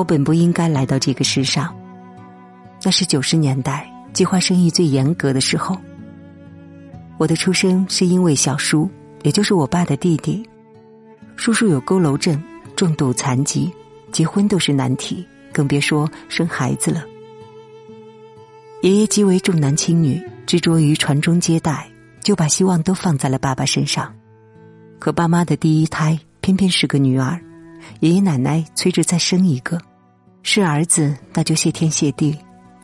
我本不应该来到这个世上。那是九十年代计划生育最严格的时候。我的出生是因为小叔，也就是我爸的弟弟，叔叔有佝偻症、重度残疾，结婚都是难题，更别说生孩子了。爷爷极为重男轻女，执着于传宗接代，就把希望都放在了爸爸身上。可爸妈的第一胎偏偏是个女儿，爷爷奶奶催着再生一个，是儿子那就谢天谢地，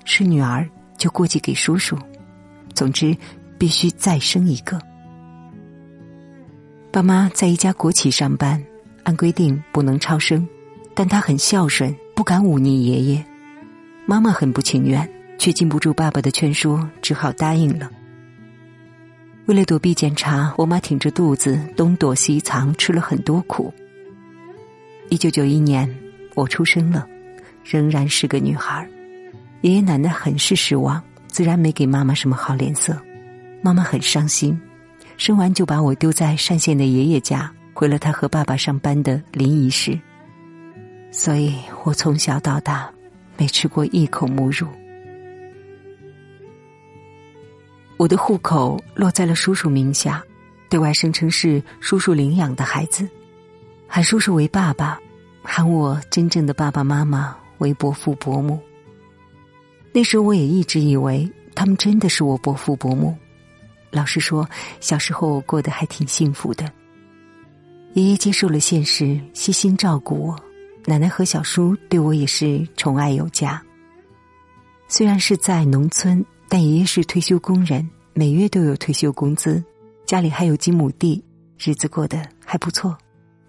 是女儿就过继给叔叔。总之，必须再生一个。爸妈在一家国企上班，按规定不能超生，但他很孝顺，不敢忤逆爷爷。妈妈很不情愿。却禁不住爸爸的劝说，只好答应了。为了躲避检查，我妈挺着肚子东躲西藏，吃了很多苦。一九九一年，我出生了，仍然是个女孩。爷爷奶奶很是失望，自然没给妈妈什么好脸色。妈妈很伤心，生完就把我丢在单县的爷爷家，回了他和爸爸上班的临沂市。所以我从小到大没吃过一口母乳。我的户口落在了叔叔名下，对外声称是叔叔领养的孩子，喊叔叔为爸爸，喊我真正的爸爸妈妈为伯父伯母。那时我也一直以为他们真的是我伯父伯母。老实说，小时候我过得还挺幸福的。爷爷接受了现实，悉心照顾我；奶奶和小叔对我也是宠爱有加。虽然是在农村。但爷爷是退休工人，每月都有退休工资，家里还有几亩地，日子过得还不错。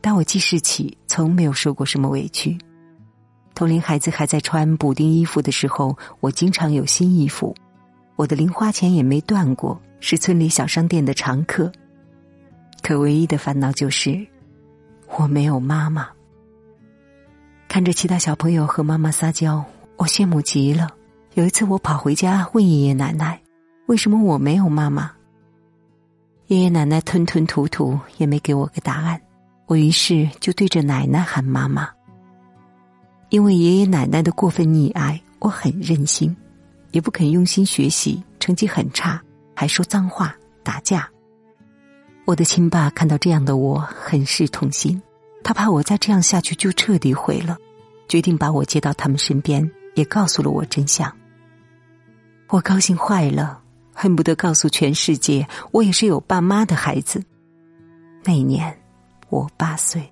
但我记事起，从没有受过什么委屈。同龄孩子还在穿补丁衣服的时候，我经常有新衣服。我的零花钱也没断过，是村里小商店的常客。可唯一的烦恼就是我没有妈妈。看着其他小朋友和妈妈撒娇，我羡慕极了。有一次，我跑回家问爷爷奶奶：“为什么我没有妈妈？”爷爷奶奶吞吞吐吐，也没给我个答案。我于是就对着奶奶喊妈妈。因为爷爷奶奶的过分溺爱，我很任性，也不肯用心学习，成绩很差，还说脏话、打架。我的亲爸看到这样的我，很是痛心，他怕我再这样下去就彻底毁了，决定把我接到他们身边，也告诉了我真相。我高兴坏了，恨不得告诉全世界，我也是有爸妈的孩子。那一年，我八岁。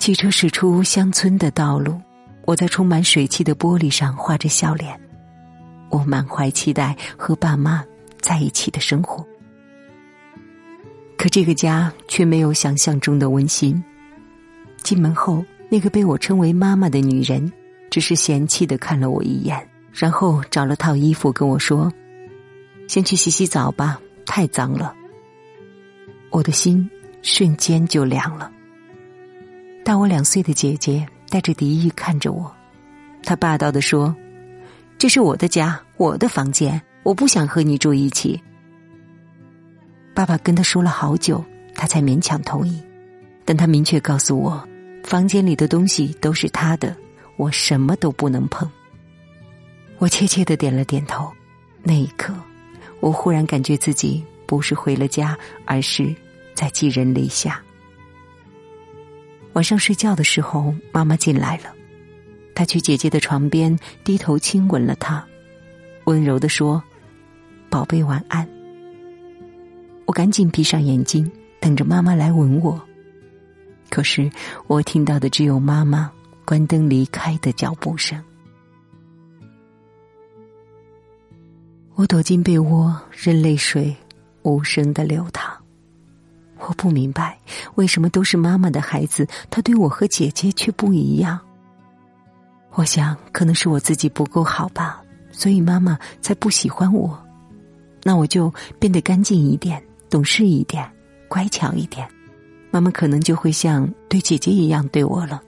汽车驶出乡村的道路，我在充满水汽的玻璃上画着笑脸。我满怀期待和爸妈在一起的生活，可这个家却没有想象中的温馨。进门后，那个被我称为妈妈的女人，只是嫌弃的看了我一眼。然后找了套衣服跟我说：“先去洗洗澡吧，太脏了。”我的心瞬间就凉了。大我两岁的姐姐带着敌意看着我，她霸道的说：“这是我的家，我的房间，我不想和你住一起。”爸爸跟他说了好久，他才勉强同意，但他明确告诉我，房间里的东西都是他的，我什么都不能碰。我怯怯的点了点头，那一刻，我忽然感觉自己不是回了家，而是在寄人篱下。晚上睡觉的时候，妈妈进来了，她去姐姐的床边，低头亲吻了她，温柔的说：“宝贝，晚安。”我赶紧闭上眼睛，等着妈妈来吻我。可是，我听到的只有妈妈关灯离开的脚步声。我躲进被窝，任泪水无声的流淌。我不明白，为什么都是妈妈的孩子，他对我和姐姐却不一样。我想，可能是我自己不够好吧，所以妈妈才不喜欢我。那我就变得干净一点，懂事一点，乖巧一点，妈妈可能就会像对姐姐一样对我了。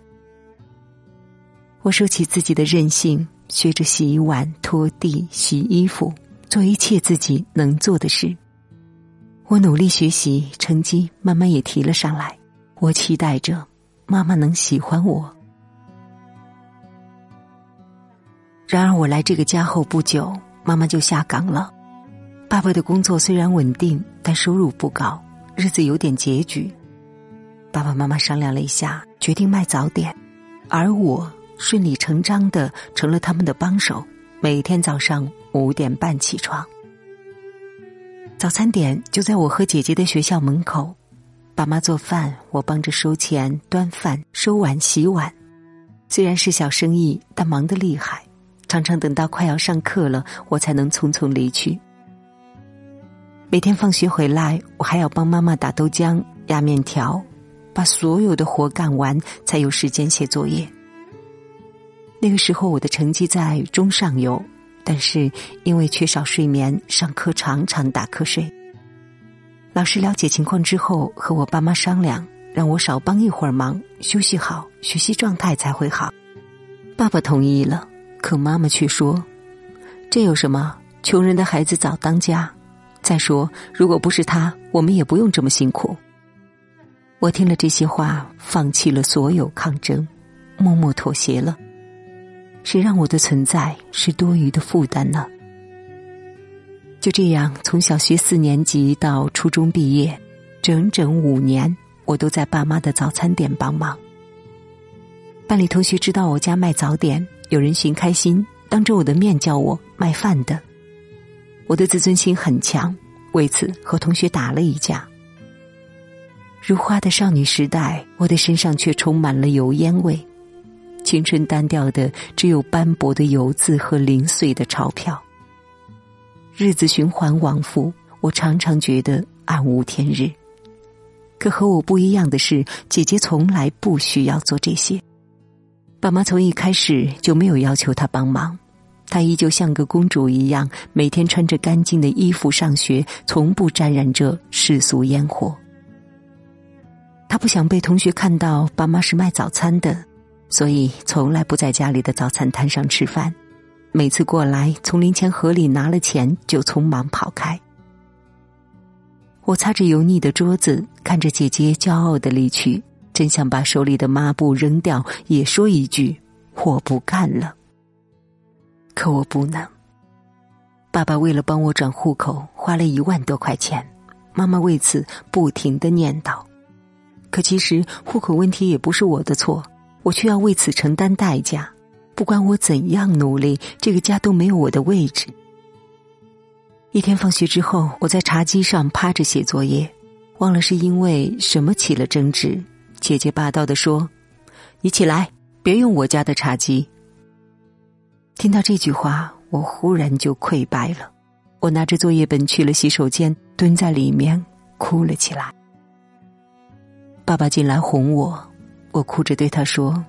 我收起自己的任性，学着洗碗、拖地、洗衣服。做一切自己能做的事。我努力学习成绩慢慢也提了上来我期待着妈妈能喜欢我。然而我来这个家后不久妈妈就下岗了爸爸的工作虽然稳定但收入不高日子有点拮据爸爸妈妈商量了一下决定卖早点而我顺理成章的成了他们的帮手每天早上五点半起床。早餐点就在我和姐姐的学校门口，爸妈做饭，我帮着收钱、端饭、收碗、洗碗。虽然是小生意，但忙得厉害。常常等到快要上课了，我才能匆匆离去。每天放学回来，我还要帮妈妈打豆浆、压面条，把所有的活干完，才有时间写作业。那个时候我的成绩在中上游，但是因为缺少睡眠，上课常常打瞌睡。老师了解情况之后，和我爸妈商量，让我少帮一会儿忙，休息好，学习状态才会好。爸爸同意了。可妈妈却说：“这有什么？穷人的孩子早当家。再说，如果不是他，我们也不用这么辛苦。”我听了这些话，放弃了所有抗争，默默妥协了。谁让我的存在是多余的负担呢？就这样，从小学四年级到初中毕业，整整五年，我都在爸妈的早餐店帮忙。班里同学知道我家卖早点。有人寻开心，当着我的面叫我卖饭的。我的自尊心很强，为此和同学打了一架。如花的少女时代，我的身上却充满了油烟味。青春单调的，只有斑驳的油渍和零碎的钞票。日子循环往复，我常常觉得暗无天日。可和我不一样的是，姐姐从来不需要做这些。爸妈从一开始就没有要求她帮忙，她依旧像个公主一样，每天穿着干净的衣服上学，从不沾染着世俗烟火。他不想被同学看到爸妈是卖早餐的，所以从来不在家里的早餐摊上吃饭。每次过来，从零钱盒里拿了钱就匆忙跑开。我擦着油腻的桌子，看着姐姐骄傲的离去。真想把手里的抹布扔掉，也说一句“我不干了”。可我不能。爸爸为了帮我转户口，花了一万多块钱，妈妈为此不停的念叨。可其实户口问题也不是我的错，我却要为此承担代价。不管我怎样努力，这个家都没有我的位置。一天放学之后，我在茶几上趴着写作业，忘了是因为什么起了争执。姐姐霸道的说：“你起来，别用我家的茶几。”听到这句话，我忽然就溃败了。我拿着作业本去了洗手间，蹲在里面哭了起来。爸爸进来哄我，我哭着对他说：“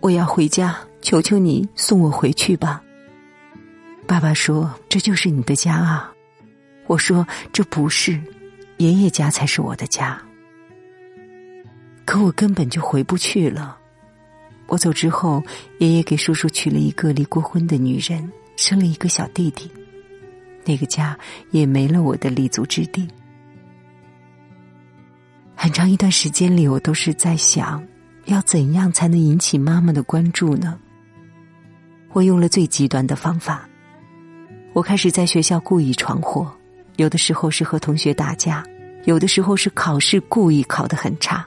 我要回家，求求你送我回去吧。”爸爸说：“这就是你的家啊。”我说：“这不是，爷爷家才是我的家。”可我根本就回不去了。我走之后，爷爷给叔叔娶了一个离过婚的女人，生了一个小弟弟，那个家也没了我的立足之地。很长一段时间里，我都是在想，要怎样才能引起妈妈的关注呢？我用了最极端的方法，我开始在学校故意闯祸，有的时候是和同学打架，有的时候是考试故意考得很差。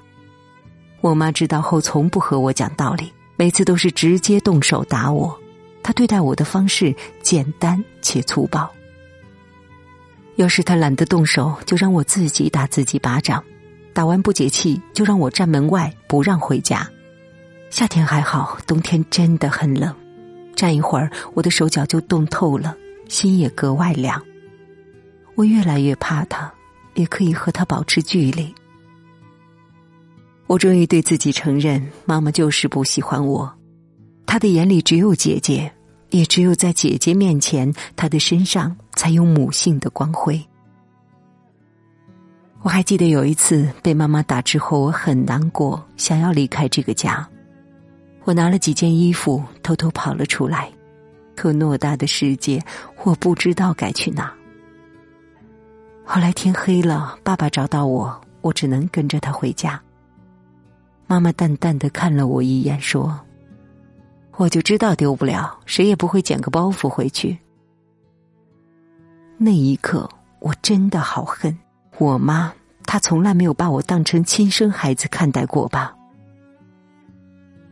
我妈知道后，从不和我讲道理，每次都是直接动手打我。她对待我的方式简单且粗暴。要是她懒得动手，就让我自己打自己巴掌，打完不解气，就让我站门外不让回家。夏天还好，冬天真的很冷，站一会儿，我的手脚就冻透了，心也格外凉。我越来越怕他，也可以和他保持距离。我终于对自己承认，妈妈就是不喜欢我。她的眼里只有姐姐，也只有在姐姐面前，她的身上才有母性的光辉。我还记得有一次被妈妈打之后，我很难过，想要离开这个家。我拿了几件衣服，偷偷跑了出来。可偌大的世界，我不知道该去哪。后来天黑了，爸爸找到我，我只能跟着他回家。妈妈淡淡的看了我一眼，说：“我就知道丢不了，谁也不会捡个包袱回去。那一刻，我真的好恨我妈，她从来没有把我当成亲生孩子看待过吧。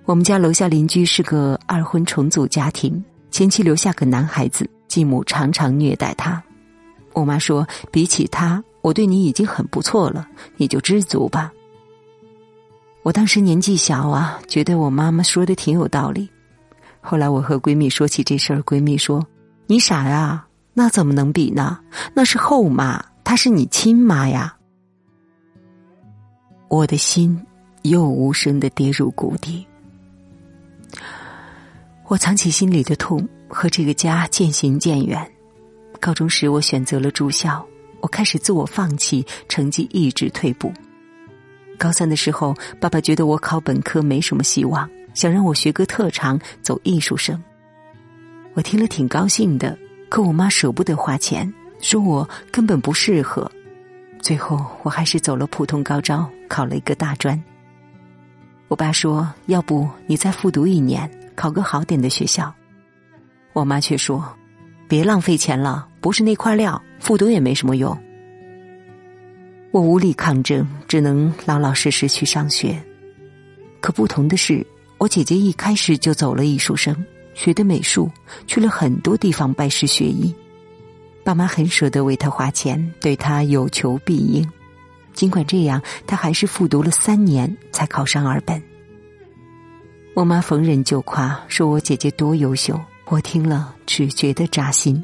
我们家楼下邻居是个二婚重组家庭，前妻留下个男孩子，继母常常虐待他。我妈说：“比起他，我对你已经很不错了，你就知足吧。”我当时年纪小啊，觉得我妈妈说的挺有道理。后来我和闺蜜说起这事儿，闺蜜说：“你傻呀，那怎么能比呢？那是后妈，她是你亲妈呀。”我的心又无声的跌入谷底。我藏起心里的痛，和这个家渐行渐远。高中时，我选择了住校，我开始自我放弃，成绩一直退步。高三的时候，爸爸觉得我考本科没什么希望，想让我学个特长，走艺术生。我听了挺高兴的，可我妈舍不得花钱，说我根本不适合。最后，我还是走了普通高招，考了一个大专。我爸说：“要不你再复读一年，考个好点的学校。”我妈却说：“别浪费钱了，不是那块料，复读也没什么用。”我无力抗争，只能老老实实去上学。可不同的是，我姐姐一开始就走了艺术生，学的美术，去了很多地方拜师学艺。爸妈很舍得为他花钱，对他有求必应。尽管这样，他还是复读了三年才考上二本。我妈逢人就夸，说我姐姐多优秀，我听了只觉得扎心。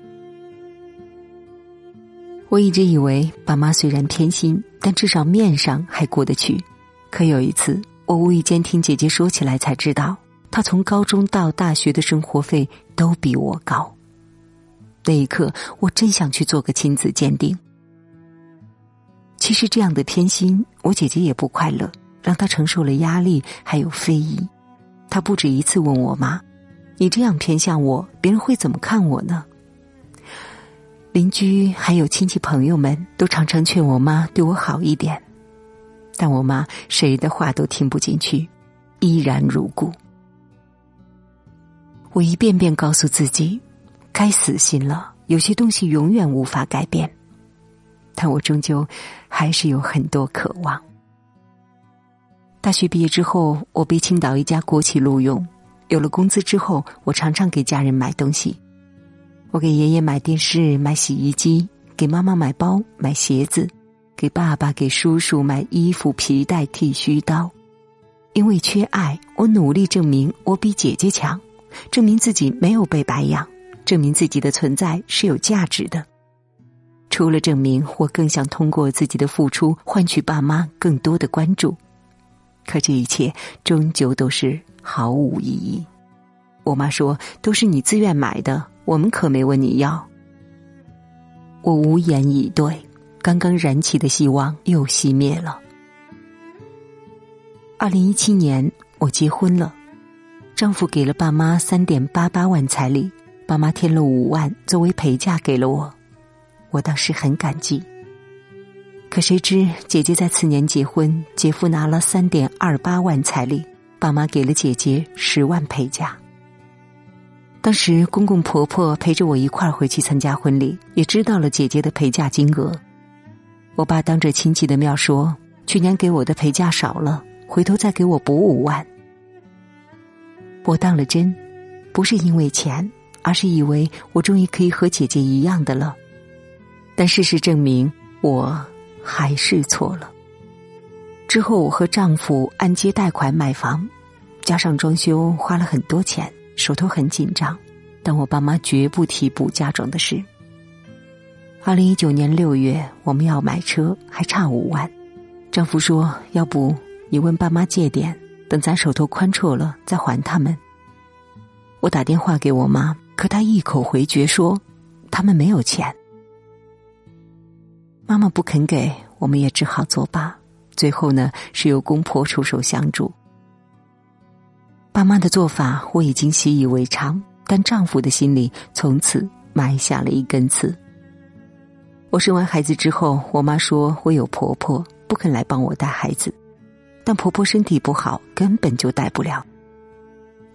我一直以为爸妈虽然偏心，但至少面上还过得去。可有一次，我无意间听姐姐说起来，才知道她从高中到大学的生活费都比我高。那一刻，我真想去做个亲子鉴定。其实这样的偏心，我姐姐也不快乐，让她承受了压力，还有非议。她不止一次问我妈：“你这样偏向我，别人会怎么看我呢？”邻居还有亲戚朋友们都常常劝我妈对我好一点，但我妈谁的话都听不进去，依然如故。我一遍遍告诉自己，该死心了，有些东西永远无法改变，但我终究还是有很多渴望。大学毕业之后，我被青岛一家国企录用，有了工资之后，我常常给家人买东西。我给爷爷买电视、买洗衣机，给妈妈买包、买鞋子，给爸爸、给叔叔买衣服、皮带、剃须刀。因为缺爱，我努力证明我比姐姐强，证明自己没有被白养，证明自己的存在是有价值的。除了证明，我更想通过自己的付出换取爸妈更多的关注。可这一切终究都是毫无意义。我妈说：“都是你自愿买的。”我们可没问你要，我无言以对。刚刚燃起的希望又熄灭了。二零一七年，我结婚了，丈夫给了爸妈三点八八万彩礼，爸妈添了五万作为陪嫁给了我，我当时很感激。可谁知姐姐在次年结婚，姐夫拿了三点二八万彩礼，爸妈给了姐姐十万陪嫁。当时公公婆婆陪着我一块儿回去参加婚礼，也知道了姐姐的陪嫁金额。我爸当着亲戚的面说：“去年给我的陪嫁少了，回头再给我补五万。”我当了真，不是因为钱，而是以为我终于可以和姐姐一样的了。但事实证明，我还是错了。之后我和丈夫按揭贷款买房，加上装修，花了很多钱。手头很紧张，但我爸妈绝不提补嫁妆的事。二零一九年六月，我们要买车，还差五万。丈夫说：“要不你问爸妈借点，等咱手头宽绰了再还他们。”我打电话给我妈，可她一口回绝说：“他们没有钱。”妈妈不肯给，我们也只好作罢。最后呢，是由公婆出手相助。爸妈的做法我已经习以为常，但丈夫的心里从此埋下了一根刺。我生完孩子之后，我妈说我有婆婆，不肯来帮我带孩子，但婆婆身体不好，根本就带不了。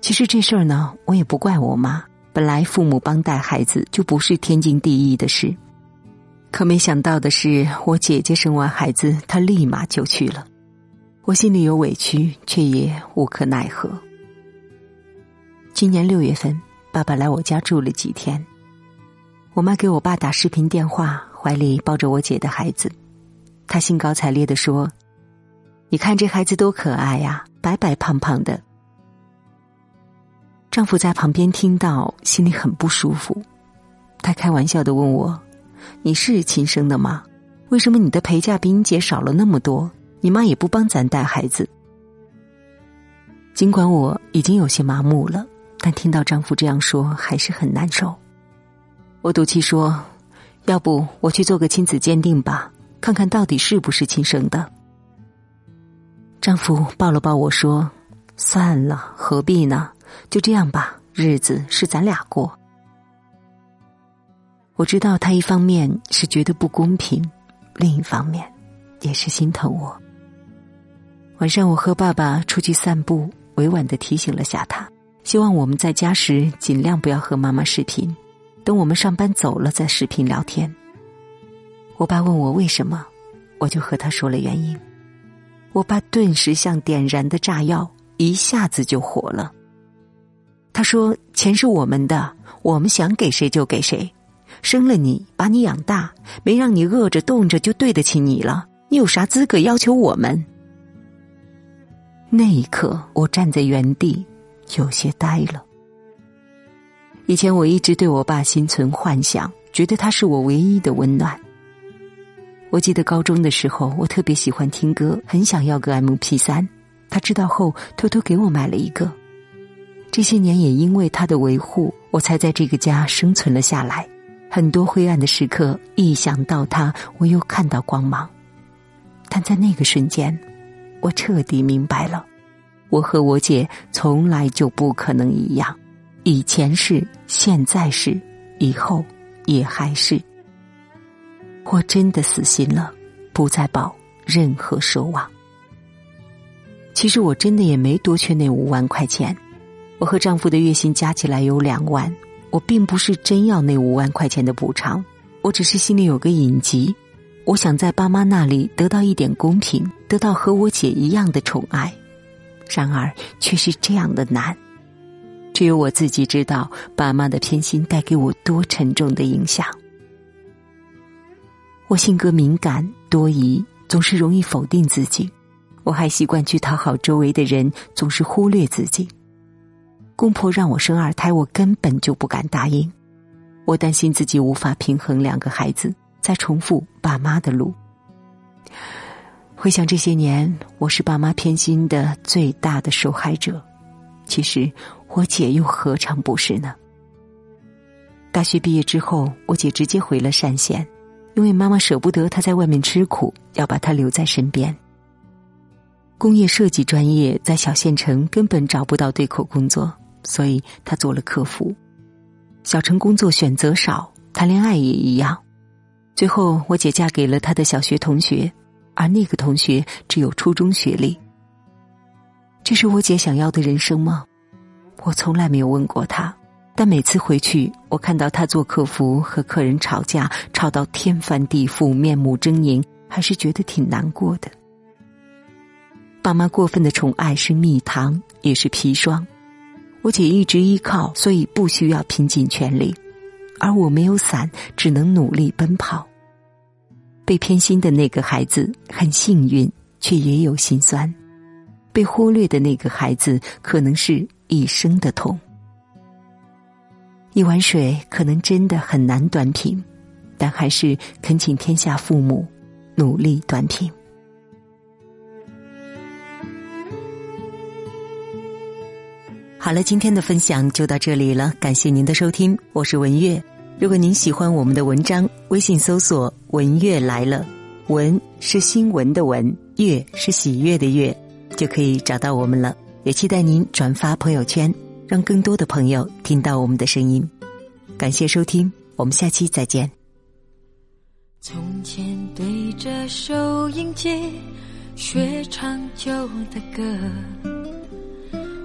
其实这事儿呢，我也不怪我妈。本来父母帮带孩子就不是天经地义的事，可没想到的是，我姐姐生完孩子，她立马就去了。我心里有委屈，却也无可奈何。今年六月份，爸爸来我家住了几天。我妈给我爸打视频电话，怀里抱着我姐的孩子，她兴高采烈的说：“你看这孩子多可爱呀，白白胖胖的。”丈夫在旁边听到，心里很不舒服。他开玩笑的问我：“你是亲生的吗？为什么你的陪嫁比你姐少了那么多？你妈也不帮咱带孩子。”尽管我已经有些麻木了，但听到丈夫这样说，还是很难受。我赌气说：“要不我去做个亲子鉴定吧，看看到底是不是亲生的。”丈夫抱了抱我说：“算了，何必呢？”就这样吧，日子是咱俩过。我知道他一方面是觉得不公平，另一方面也是心疼我。晚上我和爸爸出去散步，委婉的提醒了下他，希望我们在家时尽量不要和妈妈视频，等我们上班走了再视频聊天。我爸问我为什么，我就和他说了原因。我爸顿时像点燃的炸药，一下子就火了。他说：“钱是我们的，我们想给谁就给谁。生了你，把你养大，没让你饿着冻着，就对得起你了。你有啥资格要求我们？”那一刻，我站在原地，有些呆了。以前我一直对我爸心存幻想，觉得他是我唯一的温暖。我记得高中的时候，我特别喜欢听歌，很想要个 M P 三。他知道后，偷偷给我买了一个。这些年也因为他的维护，我才在这个家生存了下来。很多灰暗的时刻，一想到他，我又看到光芒。但在那个瞬间，我彻底明白了，我和我姐从来就不可能一样。以前是，现在是，以后也还是。我真的死心了，不再抱任何奢望。其实我真的也没多缺那五万块钱。我和丈夫的月薪加起来有两万，我并不是真要那五万块钱的补偿，我只是心里有个隐疾，我想在爸妈那里得到一点公平，得到和我姐一样的宠爱，然而却是这样的难，只有我自己知道爸妈的偏心带给我多沉重的影响。我性格敏感多疑，总是容易否定自己，我还习惯去讨好周围的人，总是忽略自己。公婆让我生二胎，我根本就不敢答应。我担心自己无法平衡两个孩子，再重复爸妈的路。回想这些年，我是爸妈偏心的最大的受害者。其实我姐又何尝不是呢？大学毕业之后，我姐直接回了单县，因为妈妈舍不得她在外面吃苦，要把她留在身边。工业设计专业在小县城根本找不到对口工作。所以他做了客服，小陈工作选择少，谈恋爱也一样。最后，我姐嫁给了他的小学同学，而那个同学只有初中学历。这是我姐想要的人生吗？我从来没有问过他，但每次回去，我看到他做客服和客人吵架，吵到天翻地覆、面目狰狞，还是觉得挺难过的。爸妈过分的宠爱是蜜糖，也是砒霜。我姐一直依靠，所以不需要拼尽全力，而我没有伞，只能努力奔跑。被偏心的那个孩子很幸运，却也有心酸；被忽略的那个孩子，可能是一生的痛。一碗水可能真的很难端平，但还是恳请天下父母努力端平。好了，今天的分享就到这里了，感谢您的收听，我是文月。如果您喜欢我们的文章，微信搜索“文月来了”，文是新闻的文，月是喜悦的月，就可以找到我们了。也期待您转发朋友圈，让更多的朋友听到我们的声音。感谢收听，我们下期再见。从前对着收音机学唱旧的歌。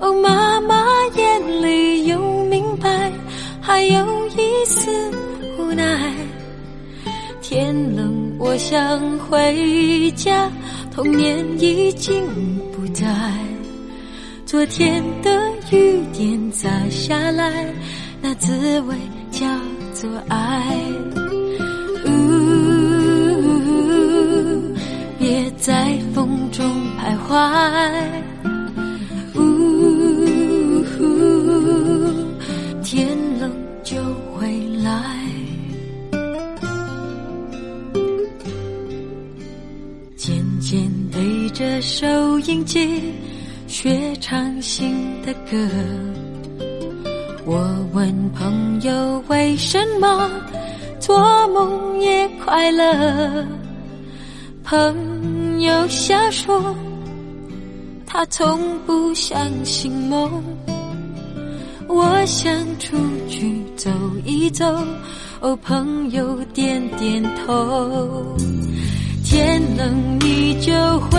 哦，妈妈眼里有明白，还有一丝无奈。天冷，我想回家，童年已经不在。昨天的雨点洒下来，那滋味叫做爱。呜，别在风中徘徊。收音机学唱新的歌。我问朋友为什么做梦也快乐，朋友笑说他从不相信梦。我想出去走一走，哦，朋友点点头。天冷你就回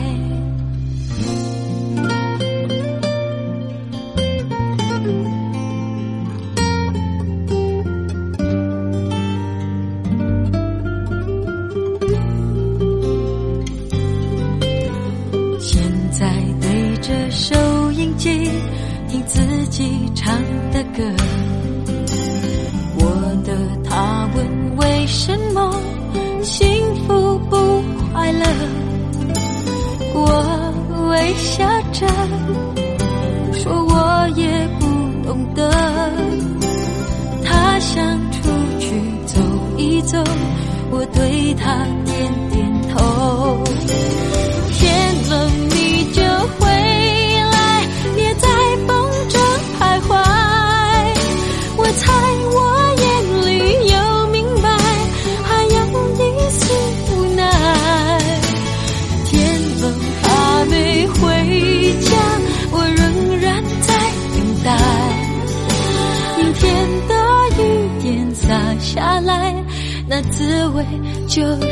Çağır